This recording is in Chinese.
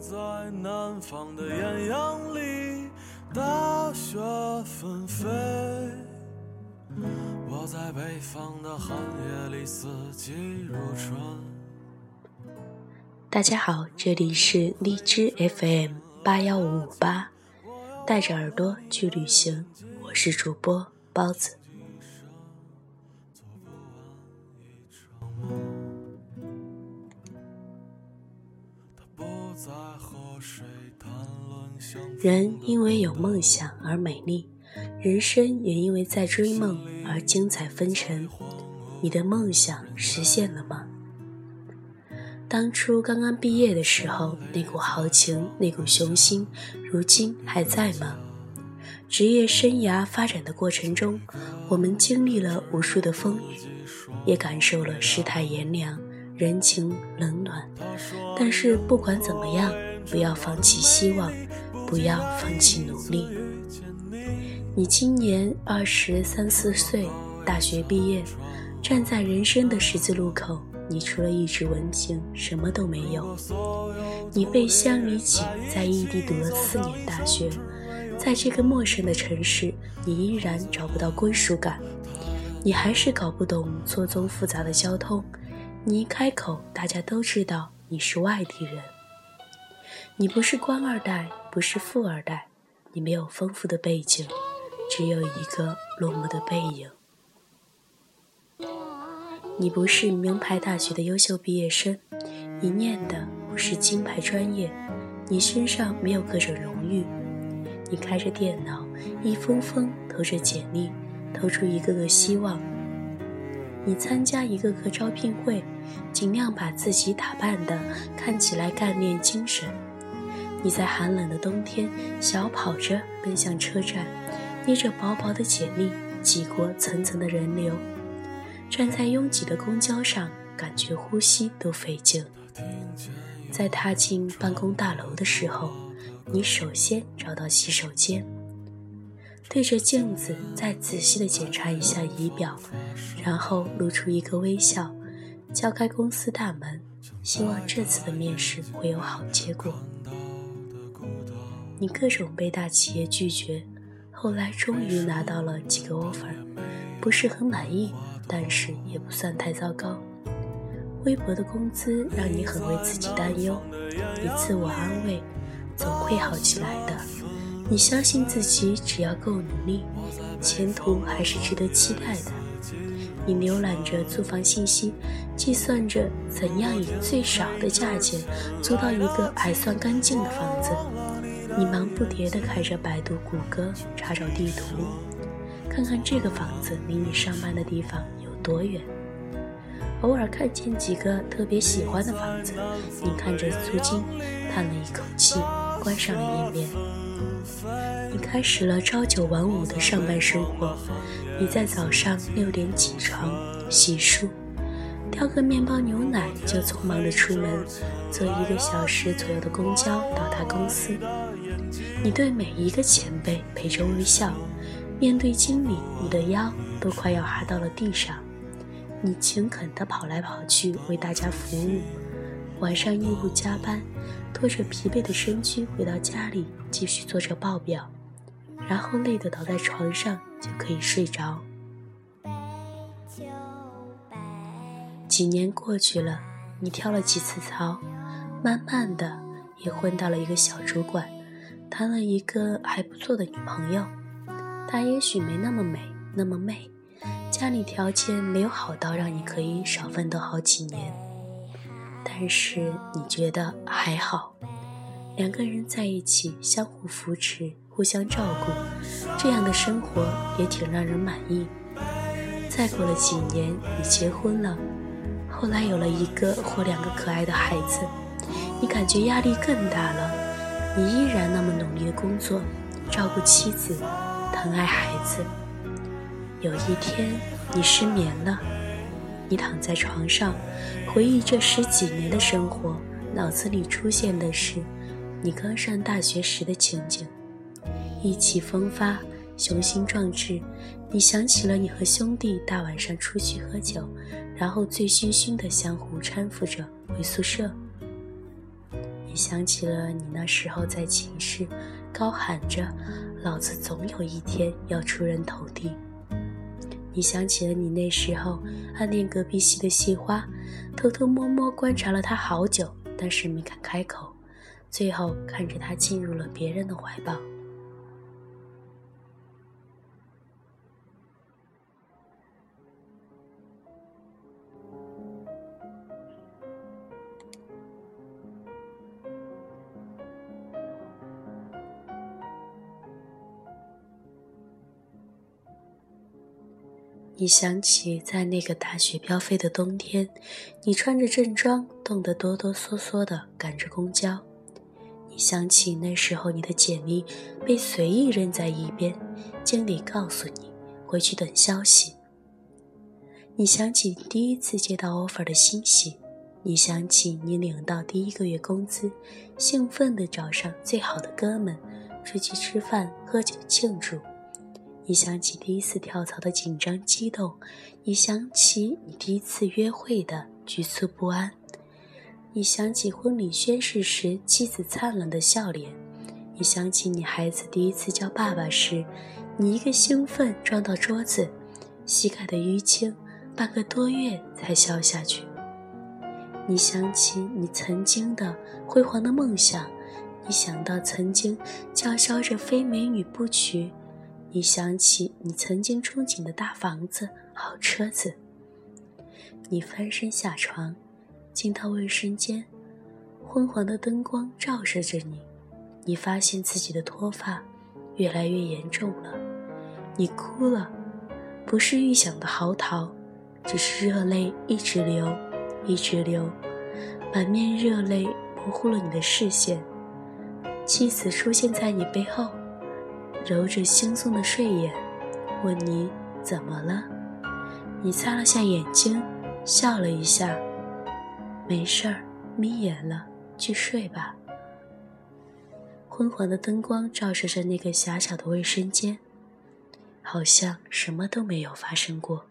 在南方的艳阳里，大雪纷飞。我在北方的寒夜里，四季如春。大家好，这里是荔枝 FM 八幺五五八，带着耳朵去旅行，我是主播包子。人因为有梦想而美丽，人生也因为在追梦而精彩纷呈。你的梦想实现了吗？当初刚刚毕业的时候，那股豪情，那股雄心，如今还在吗？职业生涯发展的过程中，我们经历了无数的风雨，也感受了世态炎凉、人情冷暖。但是不管怎么样，不要放弃希望。不要放弃努力。你今年二十三四岁，大学毕业，站在人生的十字路口，你除了一纸文凭，什么都没有。你被乡里挤，在异地读了四年大学，在这个陌生的城市，你依然找不到归属感。你还是搞不懂错综复杂的交通。你一开口，大家都知道你是外地人。你不是官二代。不是富二代，你没有丰富的背景，只有一个落寞的背影。你不是名牌大学的优秀毕业生，你念的不是金牌专业，你身上没有各种荣誉。你开着电脑，一封封投着简历，投出一个个希望。你参加一个个招聘会，尽量把自己打扮的看起来干练精神。你在寒冷的冬天小跑着奔向车站，捏着薄薄的简历挤过层层的人流，站在拥挤的公交上，感觉呼吸都费劲。在踏进办公大楼的时候，你首先找到洗手间，对着镜子再仔细地检查一下仪表，然后露出一个微笑，敲开公司大门，希望这次的面试会有好结果。你各种被大企业拒绝，后来终于拿到了几个 offer，不是很满意，但是也不算太糟糕。微薄的工资让你很为自己担忧，你自我安慰，总会好起来的。你相信自己，只要够努力，前途还是值得期待的。你浏览着租房信息，计算着怎样以最少的价钱租到一个还算干净的房子。你忙不迭地开着百度、谷歌查找地图，看看这个房子离你上班的地方有多远。偶尔看见几个特别喜欢的房子，你看着租金，叹了一口气，关上了页面。你开始了朝九晚五的上班生活。你在早上六点起床，洗漱，挑个面包、牛奶，就匆忙地出门，坐一个小时左右的公交到达公司。你对每一个前辈陪着微笑，面对经理，你的腰都快要哈到了地上。你勤恳地跑来跑去为大家服务，晚上义务加班，拖着疲惫的身躯回到家里继续做着报表，然后累得倒在床上就可以睡着。几年过去了，你跳了几次操，慢慢的也混到了一个小主管。谈了一个还不错的女朋友，她也许没那么美，那么媚，家里条件没有好到让你可以少奋斗好几年，但是你觉得还好，两个人在一起相互扶持，互相照顾，这样的生活也挺让人满意。再过了几年，你结婚了，后来有了一个或两个可爱的孩子，你感觉压力更大了。你依然那么努力的工作，照顾妻子，疼爱孩子。有一天，你失眠了，你躺在床上，回忆这十几年的生活，脑子里出现的是你刚上大学时的情景，意气风发，雄心壮志。你想起了你和兄弟大晚上出去喝酒，然后醉醺醺的相互搀扶着回宿舍。你想起了你那时候在寝室高喊着“老子总有一天要出人头地”。你想起了你那时候暗恋隔壁系的系花，偷偷摸摸观察了他好久，但是没敢开口，最后看着他进入了别人的怀抱。你想起在那个大雪飘飞的冬天，你穿着正装，冻得哆哆嗦嗦地赶着公交。你想起那时候你的简历被随意扔在一边，经理告诉你回去等消息。你想起第一次接到 offer 的欣喜，你想起你领到第一个月工资，兴奋地找上最好的哥们，出去吃饭喝酒庆祝。你想起第一次跳槽的紧张激动，你想起你第一次约会的局促不安，你想起婚礼宣誓时妻子灿烂的笑脸，你想起你孩子第一次叫爸爸时，你一个兴奋撞到桌子，膝盖的淤青，半个多月才消下去。你想起你曾经的辉煌的梦想，你想到曾经叫嚣着非美女不娶。你想起你曾经憧憬的大房子、好车子。你翻身下床，进到卫生间，昏黄的灯光照射着你。你发现自己的脱发越来越严重了。你哭了，不是预想的嚎啕，只是热泪一直流，一直流，满面热泪模糊了你的视线。妻子出现在你背后。揉着惺忪的睡眼，问你怎么了？你擦了下眼睛，笑了一下，没事儿，眯眼了，去睡吧。昏黄的灯光照射着那个狭小的卫生间，好像什么都没有发生过。